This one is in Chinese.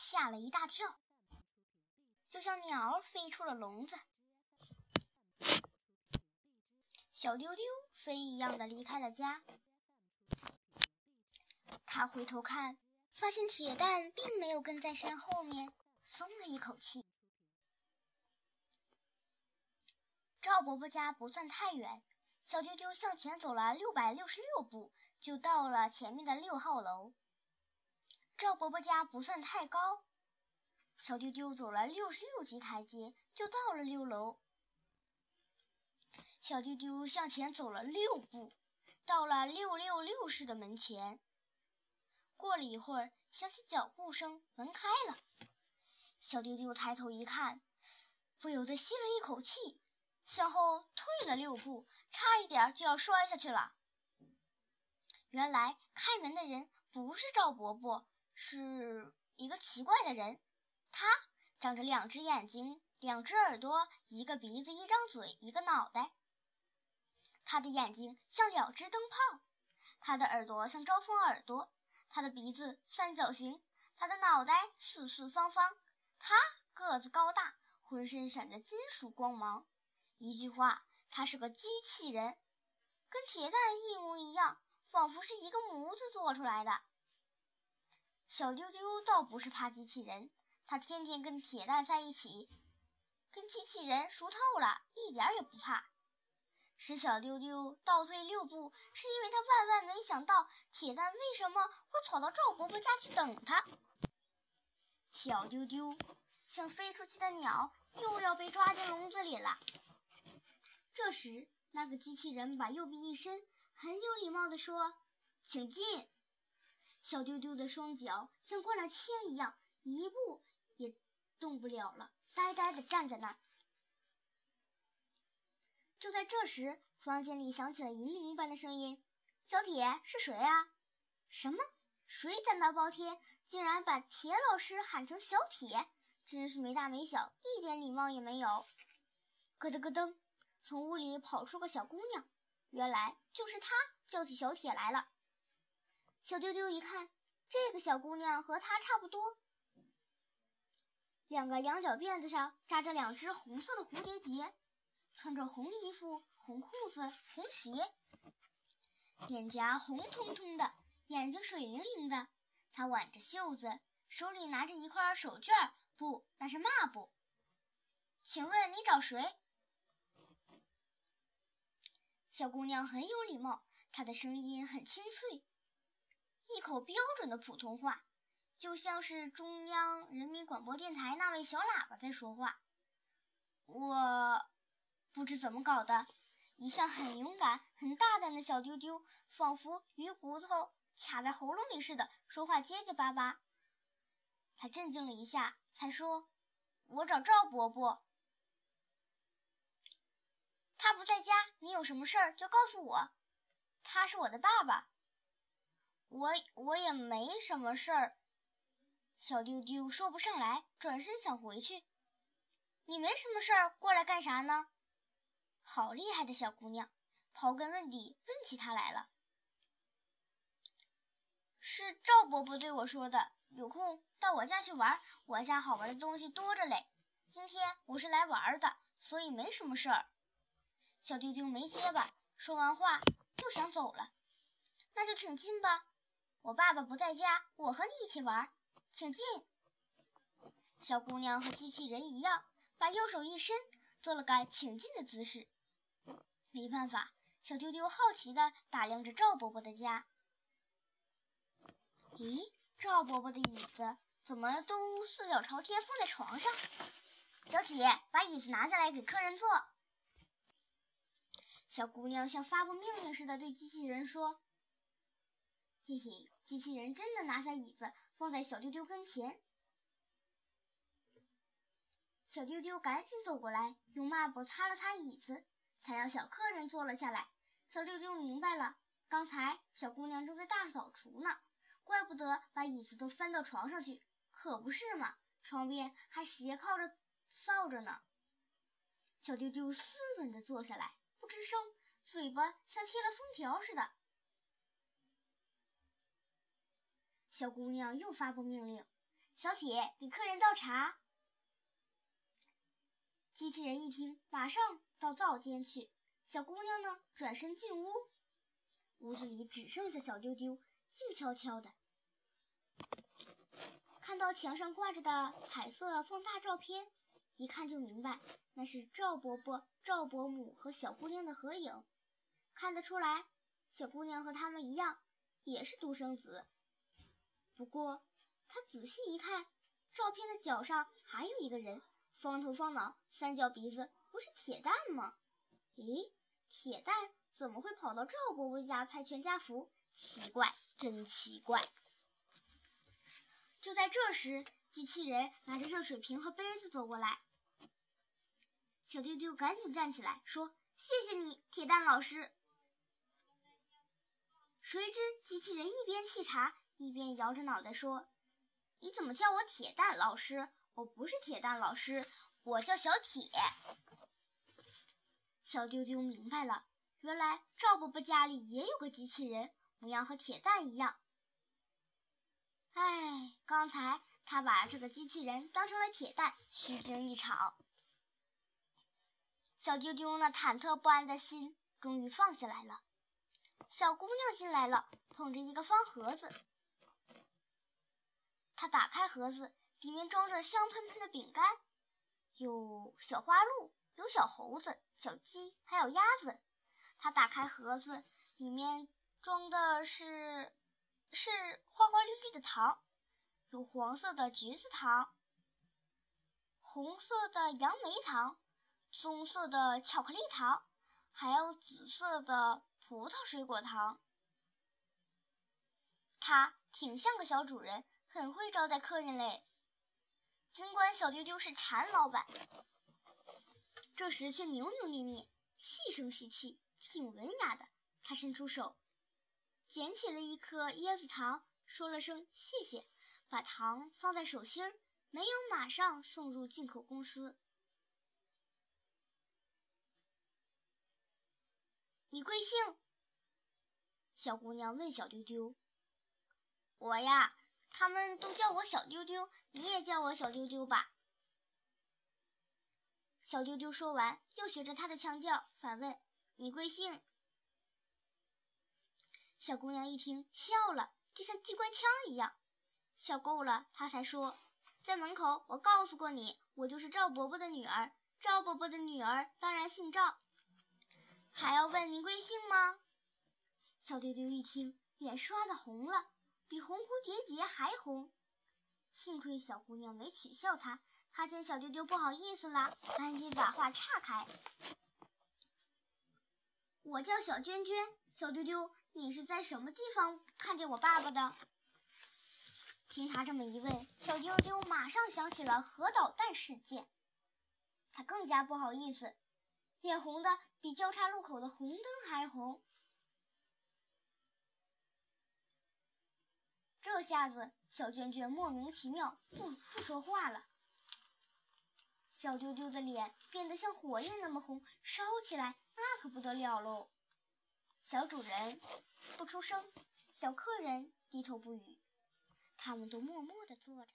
吓了一大跳，就像鸟飞出了笼子。小丢丢飞一样的离开了家。他回头看，发现铁蛋并没有跟在身后面，松了一口气。赵伯伯家不算太远，小丢丢向前走了六百六十六步，就到了前面的六号楼。赵伯伯家不算太高，小丢丢走了六十六级台阶，就到了六楼。小丢丢向前走了六步，到了六六六室的门前。过了一会儿，响起脚步声，门开了。小丢丢抬头一看，不由得吸了一口气，向后退了六步，差一点就要摔下去了。原来开门的人不是赵伯伯，是一个奇怪的人。他长着两只眼睛、两只耳朵、一个鼻子、一张嘴、一个脑袋。他的眼睛像两只灯泡，他的耳朵像招风耳朵。他的鼻子三角形，他的脑袋四四方方，他个子高大，浑身闪着金属光芒。一句话，他是个机器人，跟铁蛋一模一样，仿佛是一个模子做出来的。小丢丢倒不是怕机器人，他天天跟铁蛋在一起，跟机器人熟透了，一点也不怕。使小丢丢倒退六步，是因为他万万没想到铁蛋为什么会跑到赵伯伯家去等他。小丢丢像飞出去的鸟，又要被抓进笼子里了。这时，那个机器人把右臂一伸，很有礼貌地说：“请进。”小丢丢的双脚像灌了铅一样，一步也动不了了，呆呆地站在那儿。就在这时，房间里响起了银铃般的声音：“小铁是谁啊？什么？谁胆大包天，竟然把铁老师喊成小铁？真是没大没小，一点礼貌也没有！”咯噔咯噔，从屋里跑出个小姑娘，原来就是她叫起小铁来了。小丢丢一看，这个小姑娘和她差不多，两个羊角辫子上扎着两只红色的蝴蝶结。穿着红衣服、红裤子、红鞋，脸颊红彤彤的，眼睛水灵灵的。她挽着袖子，手里拿着一块手绢不，那是抹布。请问你找谁？小姑娘很有礼貌，她的声音很清脆，一口标准的普通话，就像是中央人民广播电台那位小喇叭在说话。我。不知怎么搞的，一向很勇敢、很大胆的小丢丢，仿佛鱼骨头卡在喉咙里似的，说话结结巴巴。他镇静了一下，才说：“我找赵伯伯，他不在家。你有什么事儿就告诉我。他是我的爸爸。我我也没什么事儿。”小丢丢说不上来，转身想回去。你没什么事儿，过来干啥呢？好厉害的小姑娘，刨根问底问起她来了。是赵伯伯对我说的，有空到我家去玩，我家好玩的东西多着嘞。今天我是来玩的，所以没什么事儿。小丢丢没结巴，说完话又想走了。那就请进吧，我爸爸不在家，我和你一起玩，请进。小姑娘和机器人一样，把右手一伸。做了个请进的姿势，没办法，小丢丢好奇地打量着赵伯伯的家。咦，赵伯伯的椅子怎么都四脚朝天放在床上？小铁，把椅子拿下来给客人坐。小姑娘像发布命令似的对机器人说：“嘿嘿。”机器人真的拿下椅子，放在小丢丢跟前。小丢丢赶紧走过来，用抹布擦了擦椅子，才让小客人坐了下来。小丢丢明白了，刚才小姑娘正在大扫除呢，怪不得把椅子都翻到床上去，可不是嘛？床边还斜靠着扫着呢。小丢丢斯文地坐下来，不吱声，嘴巴像贴了封条似的。小姑娘又发布命令。小铁，给客人倒茶。机器人一听，马上到灶间去。小姑娘呢，转身进屋。屋子里只剩下小丢丢，静悄悄的。看到墙上挂着的彩色放大照片，一看就明白，那是赵伯伯、赵伯母和小姑娘的合影。看得出来，小姑娘和他们一样，也是独生子。不过，他仔细一看，照片的脚上还有一个人，方头方脑、三角鼻子，不是铁蛋吗？咦，铁蛋怎么会跑到赵伯伯家拍全家福？奇怪，真奇怪！就在这时，机器人拿着热水瓶和杯子走过来。小丢丢赶紧站起来说：“谢谢你，铁蛋老师。”谁知机器人一边沏茶，一边摇着脑袋说：“你怎么叫我铁蛋老师？我不是铁蛋老师，我叫小铁。”小丢丢明白了，原来赵伯伯家里也有个机器人，模样和铁蛋一样。哎，刚才他把这个机器人当成了铁蛋，虚惊一场。小丢丢那忐忑不安的心终于放下来了。小姑娘进来了，捧着一个方盒子。他打开盒子，里面装着香喷喷的饼干，有小花鹿，有小猴子、小鸡，还有鸭子。他打开盒子，里面装的是。是花花绿绿的糖，有黄色的橘子糖，红色的杨梅糖，棕色的巧克力糖，还有紫色的葡萄水果糖。他挺像个小主人，很会招待客人嘞。尽管小丢丢是馋老板，这时却扭扭捏捏，细声细气，挺文雅的。他伸出手。捡起了一颗椰子糖，说了声谢谢，把糖放在手心儿，没有马上送入进口公司。你贵姓？小姑娘问小丢丢。我呀，他们都叫我小丢丢，你也叫我小丢丢吧。小丢丢说完，又学着他的腔调反问：“你贵姓？”小姑娘一听笑了，就像机关枪一样。笑够了，她才说：“在门口，我告诉过你，我就是赵伯伯的女儿。赵伯伯的女儿当然姓赵。还要问您贵姓吗？”小丢丢一听，脸刷的红了，比红蝴蝶结还红。幸亏小姑娘没取笑他，他见小丢丢不好意思了，赶紧把话岔开：“我叫小娟娟。”小丢丢，你是在什么地方看见我爸爸的？听他这么一问，小丢丢马上想起了核导弹事件，他更加不好意思，脸红的比交叉路口的红灯还红。这下子，小娟娟莫名其妙不不说话了。小丢丢的脸变得像火焰那么红，烧起来那可不得了喽。小主人不出声，小客人低头不语，他们都默默地坐着。